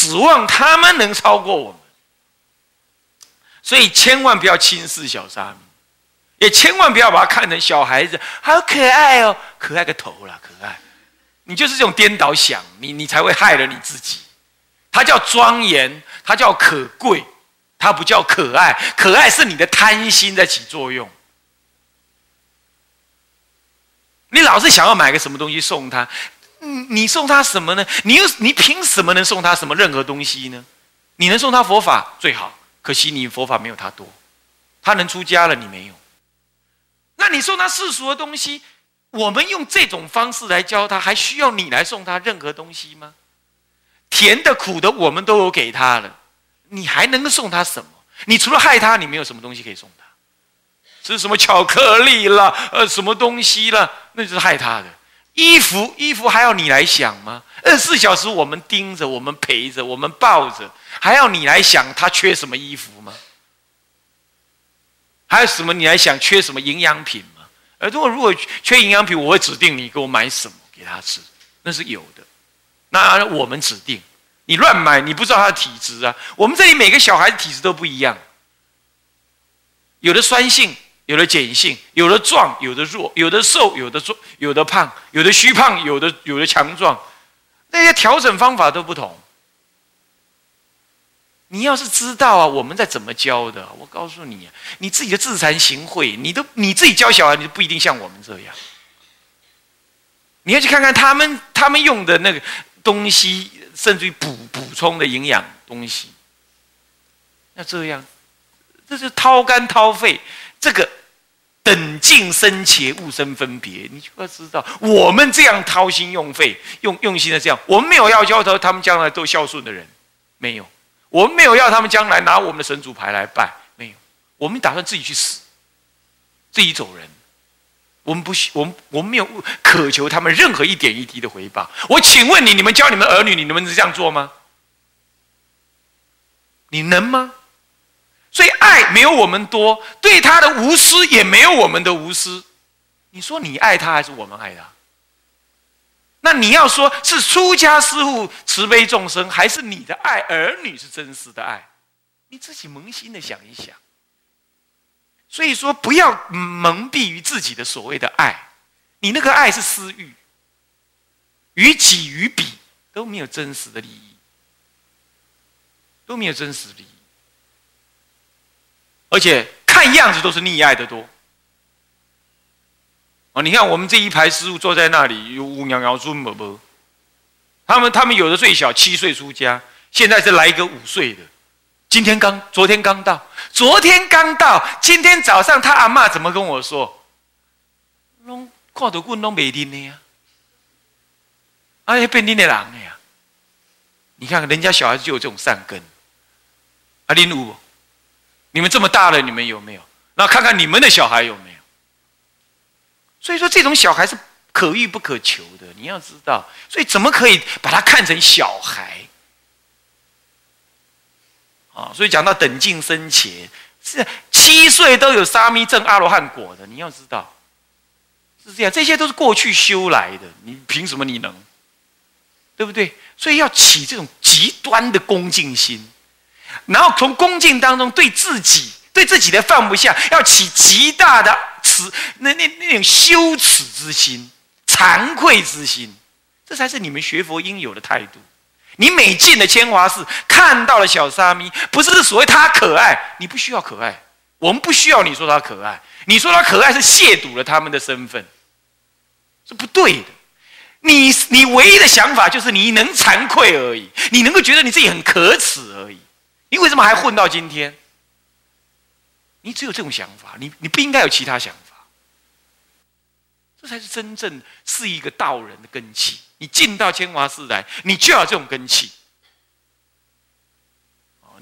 指望他们能超过我们。所以千万不要轻视小沙弥，也千万不要把他看成小孩子，好可爱哦，可爱个头啦，可爱！你就是这种颠倒想，你你才会害了你自己。它叫庄严，它叫可贵，它不叫可爱。可爱是你的贪心在起作用。你老是想要买个什么东西送他，你你送他什么呢？你又你凭什么能送他什么任何东西呢？你能送他佛法最好，可惜你佛法没有他多，他能出家了，你没有。那你送他世俗的东西，我们用这种方式来教他，还需要你来送他任何东西吗？甜的苦的我们都有给他了，你还能够送他什么？你除了害他，你没有什么东西可以送他。是什么巧克力了？呃，什么东西了？那就是害他的。衣服，衣服还要你来想吗？二十四小时我们盯着，我们陪着，我们抱着，还要你来想他缺什么衣服吗？还有什么你来想缺什么营养品吗？而如果如果缺营养品，我会指定你给我买什么给他吃，那是有的。那我们指定你乱买，你不知道他的体质啊。我们这里每个小孩的体质都不一样，有的酸性。有的碱性，有的壮，有的弱，有的瘦，有的壮，有的胖，有的虚胖，有的有的强壮，那些调整方法都不同。你要是知道啊，我们在怎么教的，我告诉你，你自己的自惭形秽，你都你自己教小孩，你都不一定像我们这样。你要去看看他们他们用的那个东西，甚至于补补充的营养东西，那这样，这是掏肝掏肺，这个。等尽生切，勿生分别。你就要知道，我们这样掏心用肺、用用心的这样，我们没有要教他他们将来都孝顺的人，没有；我们没有要他们将来拿我们的神主牌来拜，没有。我们打算自己去死，自己走人。我们不需，我们我们没有渴求他们任何一点一滴的回报。我请问你，你们教你们儿女，你们能这样做吗？你能吗？所以爱没有我们多，对他的无私也没有我们的无私。你说你爱他还是我们爱他？那你要说是出家师父慈悲众生，还是你的爱儿女是真实的爱？你自己扪心的想一想。所以说，不要蒙蔽于自己的所谓的爱，你那个爱是私欲，于己于彼都没有真实的利益，都没有真实利益。而且看样子都是溺爱的多啊！你看我们这一排师傅坐在那里，有五娘娘尊伯伯，他们他们有的最小七岁出家，现在是来一个五岁的，今天刚昨天刚到，昨天刚到，今天早上他阿妈怎么跟我说？拢看到棍拢没拎的呀，哎呀，变拎的人呀！你看人家小孩子就有这种善根，啊，拎有。你们这么大了，你们有没有？那看看你们的小孩有没有？所以说，这种小孩是可遇不可求的。你要知道，所以怎么可以把他看成小孩？啊，所以讲到等尽生前，是七岁都有沙弥证阿罗汉果的。你要知道，是这样，这些都是过去修来的。你凭什么你能？对不对？所以要起这种极端的恭敬心。然后从恭敬当中，对自己对自己的放不下，要起极大的耻那那那种羞耻之心、惭愧之心，这才是你们学佛应有的态度。你每进了千华寺，看到了小沙弥，不是所谓他可爱，你不需要可爱，我们不需要你说他可爱，你说他可爱是亵渎了他们的身份，是不对的。你你唯一的想法就是你能惭愧而已，你能够觉得你自己很可耻而已。你为什么还混到今天？你只有这种想法，你你不应该有其他想法。这才是真正是一个道人的根气。你进到千华寺来，你就要这种根气。哦，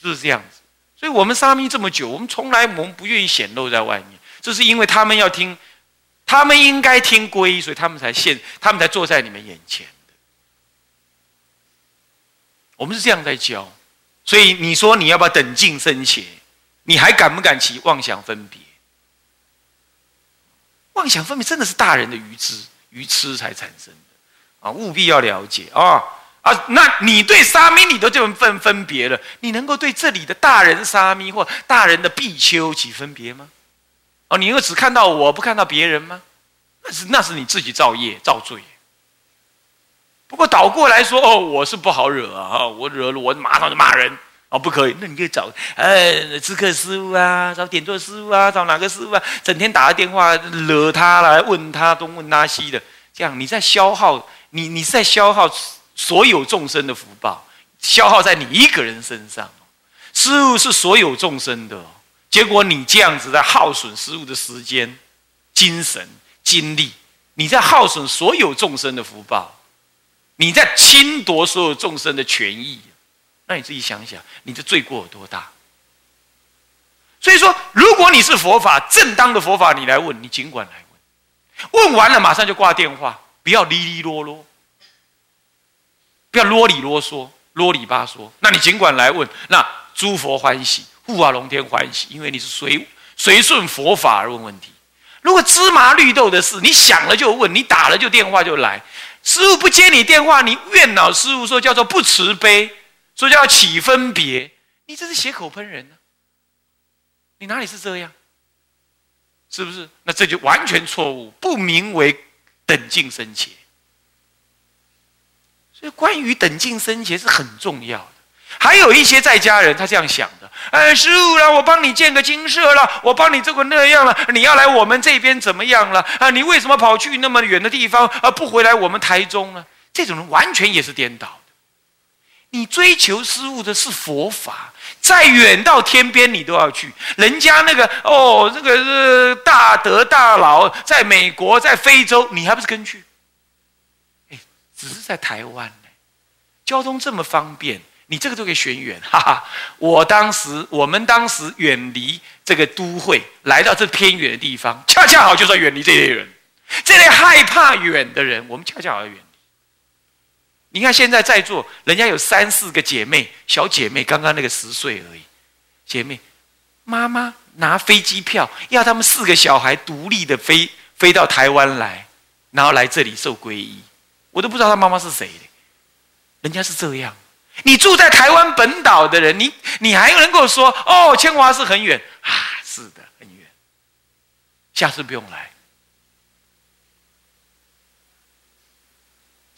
就是这样子。所以我们沙弥这么久，我们从来我们不愿意显露在外面，这是因为他们要听，他们应该听皈依，所以他们才现，他们才坐在你们眼前的。我们是这样在教。所以你说你要不要等尽生前？你还敢不敢起妄想分别？妄想分别真的是大人的愚痴、愚痴才产生的啊！务必要了解啊！啊，那你对沙弥你都这么分分别了，你能够对这里的大人沙弥或大人的比丘起分别吗？哦，你又只看到我不看到别人吗？那是那是你自己造业造罪。不过倒过来说，哦，我是不好惹啊，我惹了我马上就骂人哦，不可以。那你可以找呃知客师傅啊，找点座师傅啊，找哪个师傅啊？整天打个电话惹他来问他东问他西的，这样你在消耗你，你在消耗。所有众生的福报消耗在你一个人身上，师物是所有众生的，结果你这样子在耗损师物的时间、精神、精力，你在耗损所有众生的福报，你在侵夺所有众生的权益，那你自己想想，你的罪过有多大？所以说，如果你是佛法正当的佛法，你来问，你尽管来问，问完了马上就挂电话，不要哩哩啰啰。不要啰里啰嗦、啰里吧嗦。那你尽管来问，那诸佛欢喜，护法龙天欢喜，因为你是随随顺佛法而问问题。如果芝麻绿豆的事，你想了就问，你打了就电话就来，师傅不接你电话，你怨恼师傅说叫做不慈悲，说叫起分别，你这是血口喷人呢？你哪里是这样？是不是？那这就完全错误，不名为等净生前。所以，关于等净生前是很重要的。还有一些在家人，他这样想的：，哎，师傅了，我帮你建个金舍了，我帮你这个那样了，你要来我们这边怎么样了？啊，你为什么跑去那么远的地方，而不回来我们台中呢？这种人完全也是颠倒的。你追求师傅的是佛法，再远到天边你都要去。人家那个哦，这个是大德大佬，在美国，在非洲，你还不是跟去？只是在台湾呢，交通这么方便，你这个都可以选远，哈哈！我当时，我们当时远离这个都会，来到这偏远的地方，恰恰好就是远离这类人，这类害怕远的人，我们恰恰好要远离。你看现在在座，人家有三四个姐妹，小姐妹，刚刚那个十岁而已，姐妹，妈妈拿飞机票，要他们四个小孩独立的飞飞到台湾来，然后来这里受皈依。我都不知道他妈妈是谁的人家是这样。你住在台湾本岛的人，你你还能够说哦，千华是很远啊？是的，很远。下次不用来。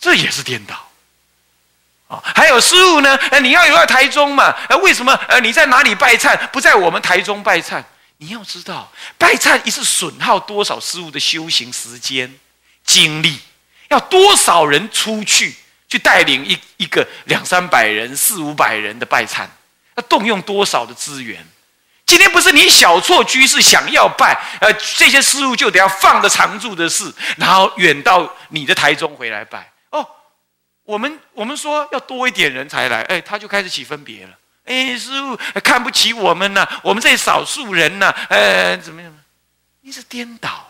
这也是颠倒啊！还有师傅呢？哎，你要留在台中嘛？哎，为什么？呃，你在哪里拜忏？不在我们台中拜忏？你要知道，拜忏一次损耗多少师傅的修行时间、精力。要多少人出去去带领一一个两三百人、四五百人的拜忏？要动用多少的资源？今天不是你小错居士想要拜，呃，这些师傅就得要放着常住的事，然后远到你的台中回来拜。哦，我们我们说要多一点人才来，哎，他就开始起分别了。哎，师傅看不起我们呢，我们这少数人呢，呃，怎么样？你是颠倒。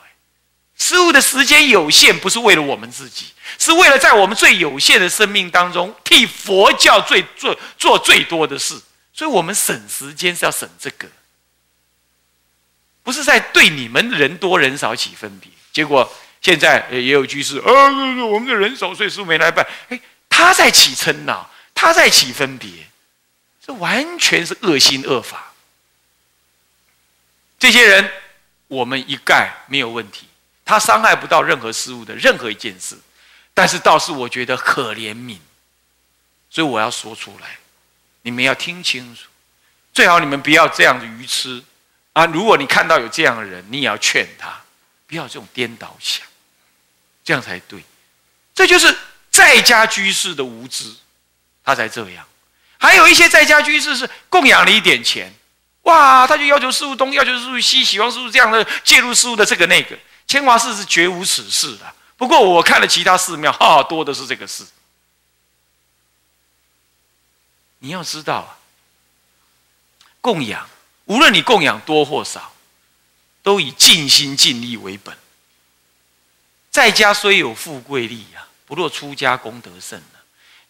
师傅的时间有限，不是为了我们自己，是为了在我们最有限的生命当中，替佛教最做做最多的事。所以，我们省时间是要省这个，不是在对你们人多人少起分别。结果现在也有居士，呃，我们的人少，所以师傅没来办。哎，他在起嗔恼，他在起分别，这完全是恶心恶法。这些人，我们一概没有问题。他伤害不到任何事物的任何一件事，但是倒是我觉得可怜悯，所以我要说出来，你们要听清楚，最好你们不要这样子愚痴啊！如果你看到有这样的人，你也要劝他，不要这种颠倒想，这样才对。这就是在家居士的无知，他才这样。还有一些在家居士是供养了一点钱，哇，他就要求事物东，要求事物西，喜欢师傅这样的介入事物的这个那个。千华寺是绝无此事的，不过我看了其他寺庙，哈，多的是这个事。你要知道啊，供养，无论你供养多或少，都以尽心尽力为本。在家虽有富贵利呀，不若出家功德甚呢。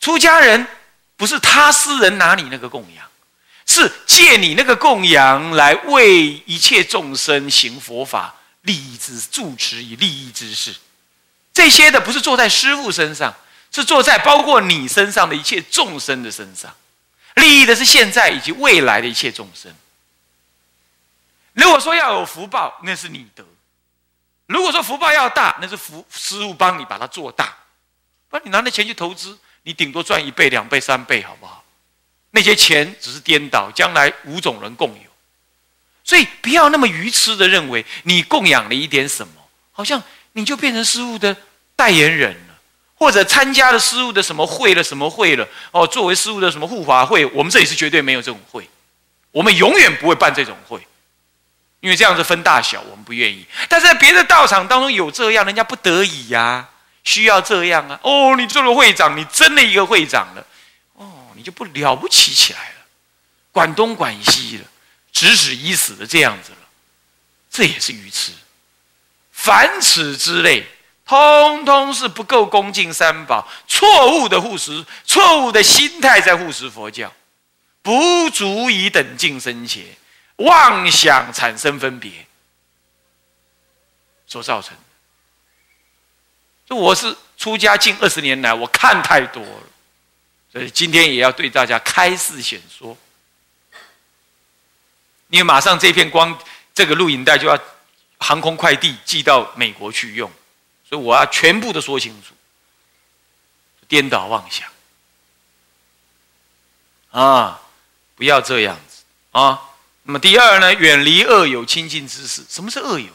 出家人不是他私人拿你那个供养，是借你那个供养来为一切众生行佛法。利益之助持以利益之事，这些的不是坐在师傅身上，是做在包括你身上的一切众生的身上，利益的是现在以及未来的一切众生。如果说要有福报，那是你得；如果说福报要大，那是福师傅帮你把它做大。不然你拿那钱去投资，你顶多赚一倍、两倍、三倍，好不好？那些钱只是颠倒，将来五种人共有。所以不要那么愚痴的认为，你供养了一点什么，好像你就变成师傅的代言人了，或者参加了师傅的什么会了、什么会了。哦，作为师傅的什么护法会，我们这里是绝对没有这种会，我们永远不会办这种会，因为这样子分大小，我们不愿意。但是在别的道场当中有这样，人家不得已呀。需要这样啊！哦，你做了会长，你真的一个会长了，哦，你就不了不起起来了，管东管西了，指使以死的这样子了，这也是愚痴。凡此之类，通通是不够恭敬三宝，错误的护持，错误的心态在护持佛教，不足以等敬生前，妄想产生分别所造成的。这我是出家近二十年来，我看太多了，所以今天也要对大家开示显说。因为马上这片光，这个录影带就要航空快递寄到美国去用，所以我要全部的说清楚，颠倒妄想啊，不要这样子啊。那么第二呢，远离恶友，亲近知识。什么是恶友？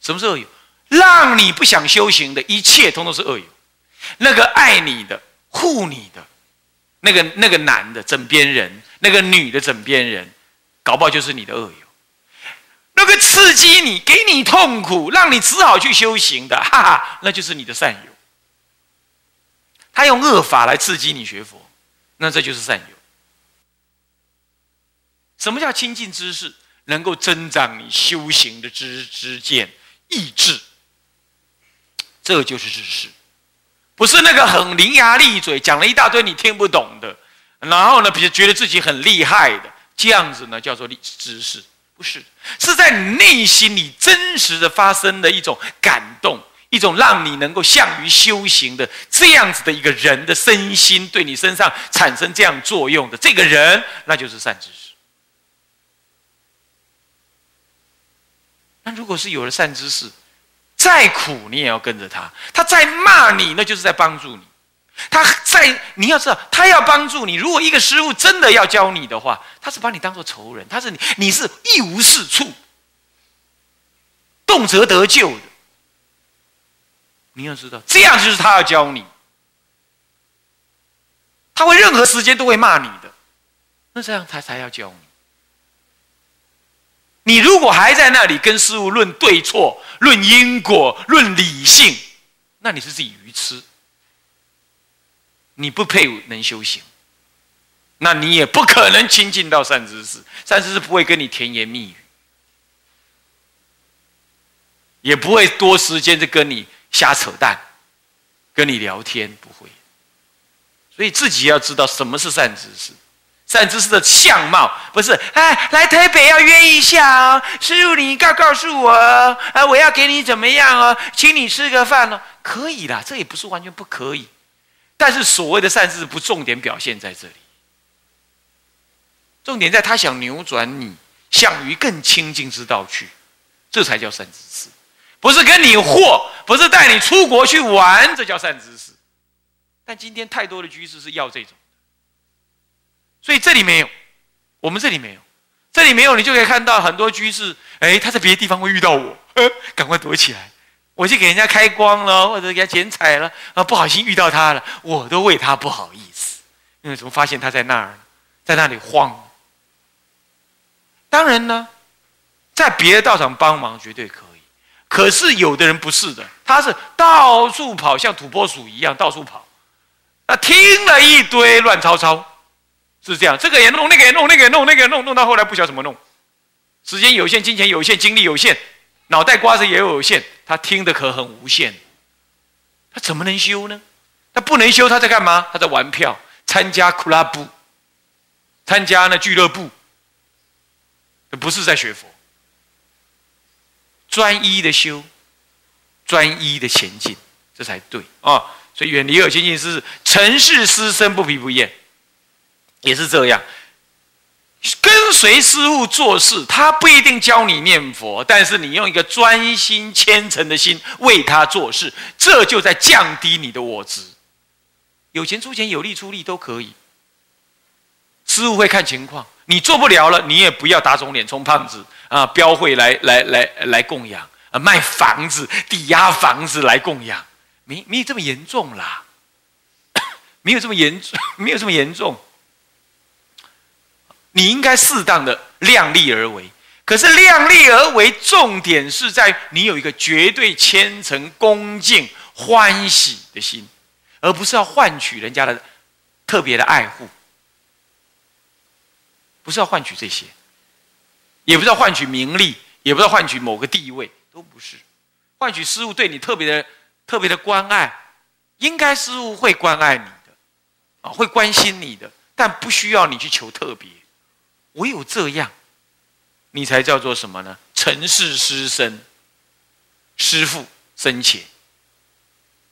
什么是恶友？让你不想修行的一切，通通是恶友。那个爱你的、护你的，那个那个男的枕边人，那个女的枕边人，搞不好就是你的恶友。那个刺激你、给你痛苦、让你只好去修行的，哈哈，那就是你的善友。他用恶法来刺激你学佛，那这就是善友。什么叫亲近知识？能够增长你修行的知知见、意志。这就是知识，不是那个很伶牙俐嘴，讲了一大堆你听不懂的，然后呢，比如觉得自己很厉害的这样子呢，叫做知识，不是，是在你内心里真实的发生的一种感动，一种让你能够向于修行的这样子的一个人的身心，对你身上产生这样作用的这个人，那就是善知识。那如果是有了善知识，再苦你也要跟着他，他再骂你，那就是在帮助你。他在你要知道，他要帮助你。如果一个师傅真的要教你的话，他是把你当做仇人，他是你，你是一无是处，动辄得救的。你要知道，这样就是他要教你，他会任何时间都会骂你的，那这样他才要教你。你如果还在那里跟师傅论对错、论因果、论理性，那你是自己愚痴，你不配能修行，那你也不可能亲近到善知识，善知识不会跟你甜言蜜语，也不会多时间就跟你瞎扯淡，跟你聊天。不会，所以自己要知道什么是善知识。善知识的相貌。不是哎，来台北要约一下哦，师傅你告告诉我，啊，我要给你怎么样哦，请你吃个饭哦，可以啦，这也不是完全不可以，但是所谓的善知识不重点表现在这里，重点在他想扭转你向于更清净之道去，这才叫善知识，不是跟你货，不是带你出国去玩，这叫善知识，但今天太多的居士是要这种。所以这里没有，我们这里没有，这里没有，你就可以看到很多居士，哎，他在别的地方会遇到我，赶快躲起来，我去给人家开光了，或者给他剪彩了，啊，不好心遇到他了，我都为他不好意思，因为怎么发现他在那儿，在那里晃。当然呢，在别的道场帮忙绝对可以，可是有的人不是的，他是到处跑，像土拨鼠一样到处跑，那听了一堆乱糟糟。是这样，这个也弄，那个也弄，那个也弄，那个也弄，弄到后来不晓得怎么弄。时间有限，金钱有限，精力有限，脑袋瓜子也有限，他听的可很无限，他怎么能修呢？他不能修，他在干嘛？他在玩票，参加 club，参加那俱乐部，不是在学佛。专一的修，专一的前进，这才对啊、哦！所以远离恶心进是城市师生不疲不厌，也是这样。跟随师傅做事，他不一定教你念佛，但是你用一个专心虔诚的心为他做事，这就在降低你的我值。有钱出钱，有力出力都可以。师傅会看情况，你做不了了，你也不要打肿脸充胖子啊，标会来来来来供养啊，卖房子抵押房子来供养，没没有这么严重啦，没有这么严重，没有这么严重。你应该适当的量力而为。可是量力而为重点是在你有一个绝对虔诚恭敬欢喜的心而不是要换取人家的特别的爱护。不是要换取这些也不是要换取名利也不是要换取某个地位都不是。换取师傅对你特别的特别的关爱应该师傅会关爱你的啊会关心你的但不需要你去求特别。唯有这样，你才叫做什么呢？尘世师生，师父生前，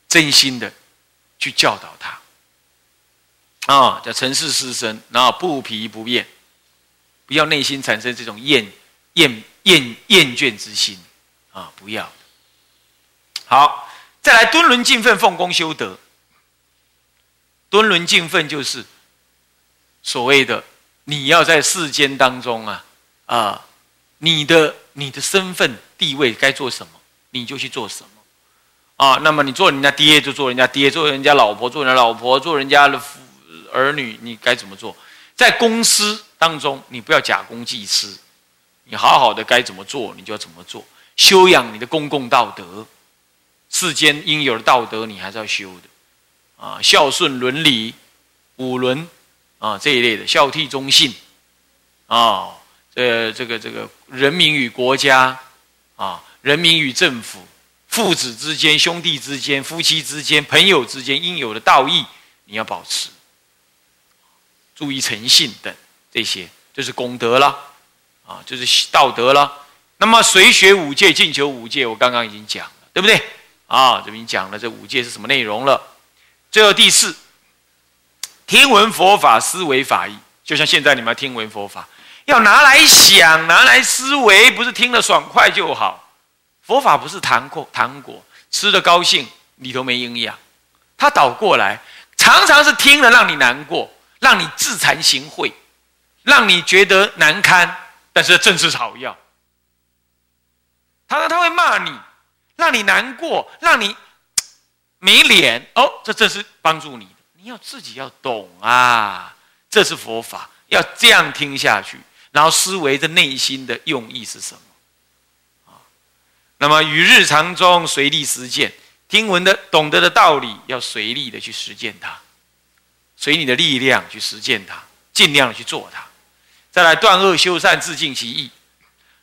真心的去教导他啊！叫尘世师生，然后不疲不厌，不要内心产生这种厌厌厌厌倦之心啊！不要。好，再来敦伦尽奋，奉公修德。敦伦尽奋就是所谓的。你要在世间当中啊啊你的你的身份地位该做什么你就去做什么。啊那么你做人家爹就做人家爹做人家老婆做人家老婆做人家的儿女你该怎么做？在公司当中你不要假公济私你好好的该怎么做你就要怎么做修养你的公共道德。世间应有的道德你还是要修的。啊孝顺伦理五伦啊这一类的孝悌忠信，啊，这这个这个人民与国家，啊，人民与政府，父子之间、兄弟之间、夫妻之间、朋友之间应有的道义，你要保持，注意诚信等这些，就是功德了，啊，就是道德了。那么随学五戒，进求五戒，我刚刚已经讲了，对不对？啊，这边讲了这五戒是什么内容了。最后第四，听闻佛法思维法义。就像现在你们听闻佛法要拿来想拿来思维不是听了爽快就好。佛法不是糖果糖果吃的高兴你都没营养。他倒过来常常是听了让你难过让你自惭形秽让你觉得难堪但是正是草药。他说他会骂你让你难过让你 没脸。哦这正是帮助你。你要自己要懂啊，这是佛法，要这样听下去，然后思维的内心的用意是什么啊？那么与日常中随力实践，听闻的、懂得的道理，要随力的去实践它，随你的力量去实践它，尽量去做它。再来断恶修善，自尽其意，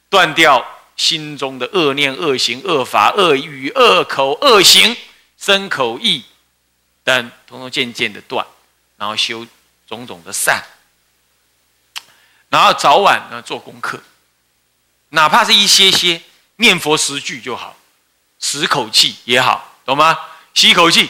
断掉心中的恶念、恶行、恶法、恶语、恶口、恶行、身口意。但通通渐渐的断然后修种种的善。然后早晚呢做功课哪怕是一些些念佛十句就好十口气也好懂吗？吸一口气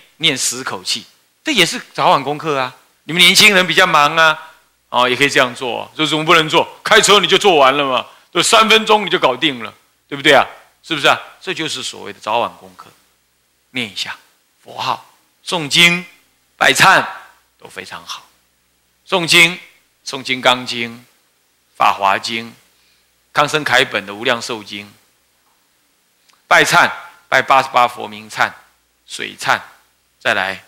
念十口气，这也是早晚功课啊。你们年轻人比较忙啊，哦，也可以这样做。这怎么不能做？开车你就做完了嘛，就三分钟你就搞定了，对不对啊？是不是啊？这就是所谓的早晚功课，念一下佛号、诵经、拜忏都非常好。诵经，诵《金刚经》、《法华经》、康生凯本的《无量寿经》。拜忏，拜八十八佛名忏、水忏，再来《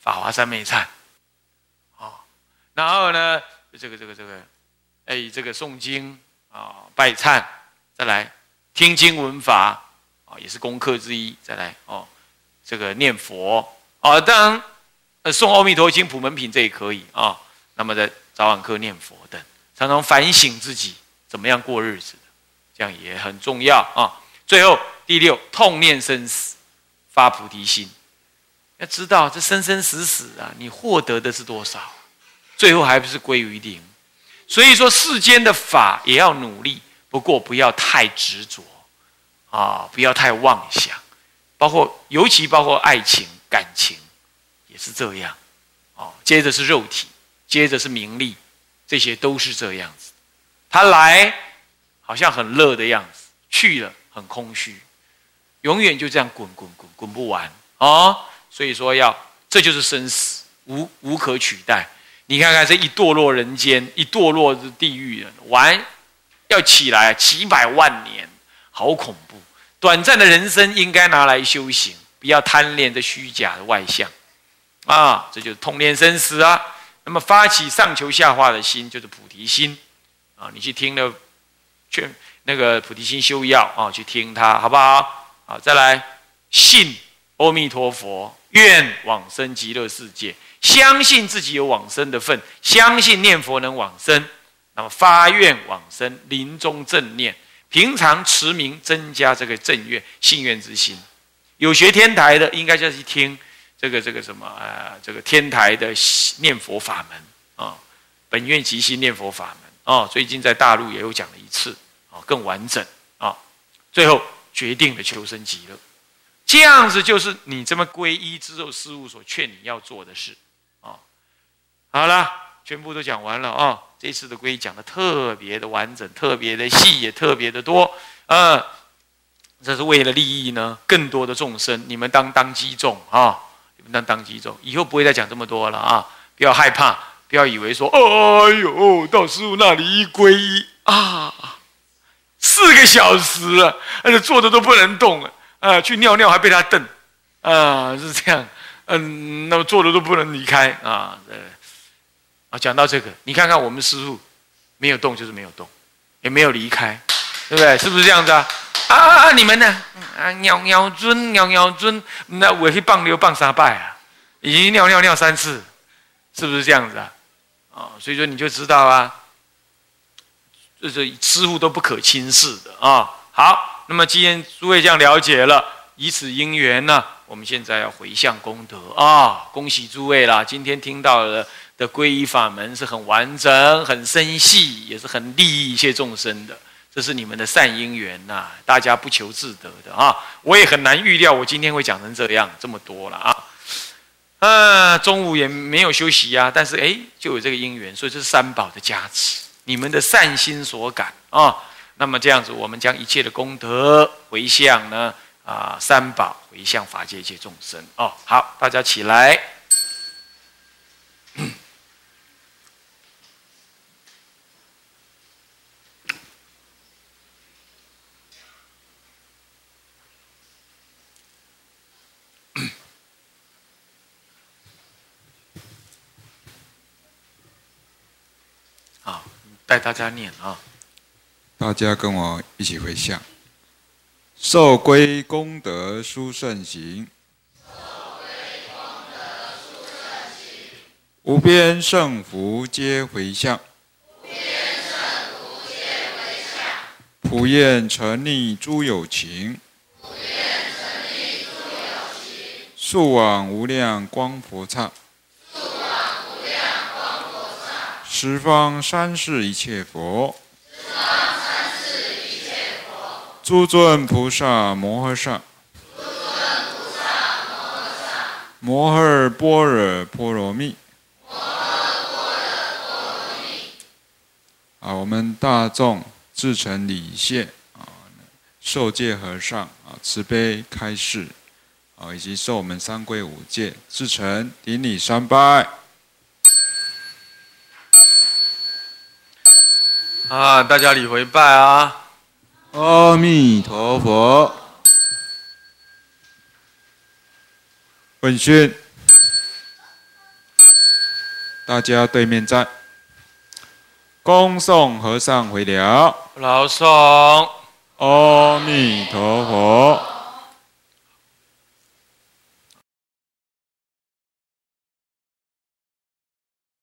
法华三昧忏》。啊，然后呢，这个这个这个，哎，这个诵经啊，拜忏，再来听经闻法，啊，也是功课之一。再来哦，这个念佛啊，当然呃诵《阿弥陀经》普门品这也可以啊。那么在早晚课念佛等，常常反省自己怎么样过日子的，这样也很重要啊。最后第六，痛念生死，发菩提心。要知道这生生死死啊，你获得的是多少？最后还不是归于零？所以说世间的法也要努力，不过不要太执着啊，不要太妄想，包括尤其包括爱情感情也是这样哦。接着是肉体，接着是名利，这些都是这样子。他来好像很乐的样子，去了很空虚，永远就这样滚滚滚滚不完啊。所以说要，这就是生死无无可取代。你看看这一堕落人间，一堕落地狱，完要起来几百万年，好恐怖。短暂的人生应该拿来修行，不要贪恋这虚假的外相啊！这就是痛念生死啊。那么发起上求下化的心，就是菩提心啊。你去听了劝那个菩提心修要啊，去听他好不好？好，再来信阿弥陀佛。愿往生极乐世界，相信自己有往生的份，相信念佛能往生，那么发愿往生，临终正念，平常持名增加这个正愿信愿之心。有学天台的，应该就去听这个这个什么啊，这个天台的念佛法门啊，本愿即心念佛法门啊，最近在大陆也有讲了一次啊，更完整啊，最后决定了求生极乐。这样子就是你这么皈依之后，师父所劝你要做的事，啊，好了，全部都讲完了啊。这次的皈依讲的特别的完整，特别的细，也特别的多，嗯，这是为了利益呢更多的众生。你们当当机众啊，你们当当机众，以后不会再讲这么多了啊，不要害怕，不要以为说，哎呦，到师父那里一皈依啊，四个小时，而且坐着都不能动了。啊，去尿尿还被他瞪，啊，是这样，嗯，那么坐着都不能离开啊，呃，啊，讲到这个，你看看我们师傅，没有动就是没有动，也没有离开，对不对？是不是这样子啊？啊，你们呢？啊，尿尿尊，尿尿尊，那我去棒流棒沙拜啊，已经尿尿尿三次，是不是这样子啊？啊，所以说你就知道啊，这是师傅都不可轻视的啊。好。那么既然诸位这样了解了，以此因缘呢，我们现在要回向功德啊！恭喜诸位啦！今天听到的的皈依法门是很完整、很深细，也是很利益一切众生的。这是你们的善因缘呐，大家不求自得的啊！我也很难预料，我今天会讲成这样这么多了啊！啊，中午也没有休息呀，但是哎，就有这个因缘，所以这是三宝的加持，你们的善心所感啊！那么这样子，我们将一切的功德回向呢？啊，三宝回向法界一切众生哦。好，大家起来。好，带大家念啊。大家跟我一起回向，受归功德殊胜行，无边胜福皆回向，普愿成立诸有情，速往无量光佛刹，十方三世一切佛。诸尊菩萨摩诃萨，摩诃般若波罗蜜，啊，我们大众至诚礼谢啊，受戒和尚啊，慈悲开示啊，以及受我们三皈五戒，至诚顶礼三拜。啊，大家礼回拜啊。阿弥陀佛，问讯，大家对面站，恭送和尚回了。老宋，阿弥陀佛。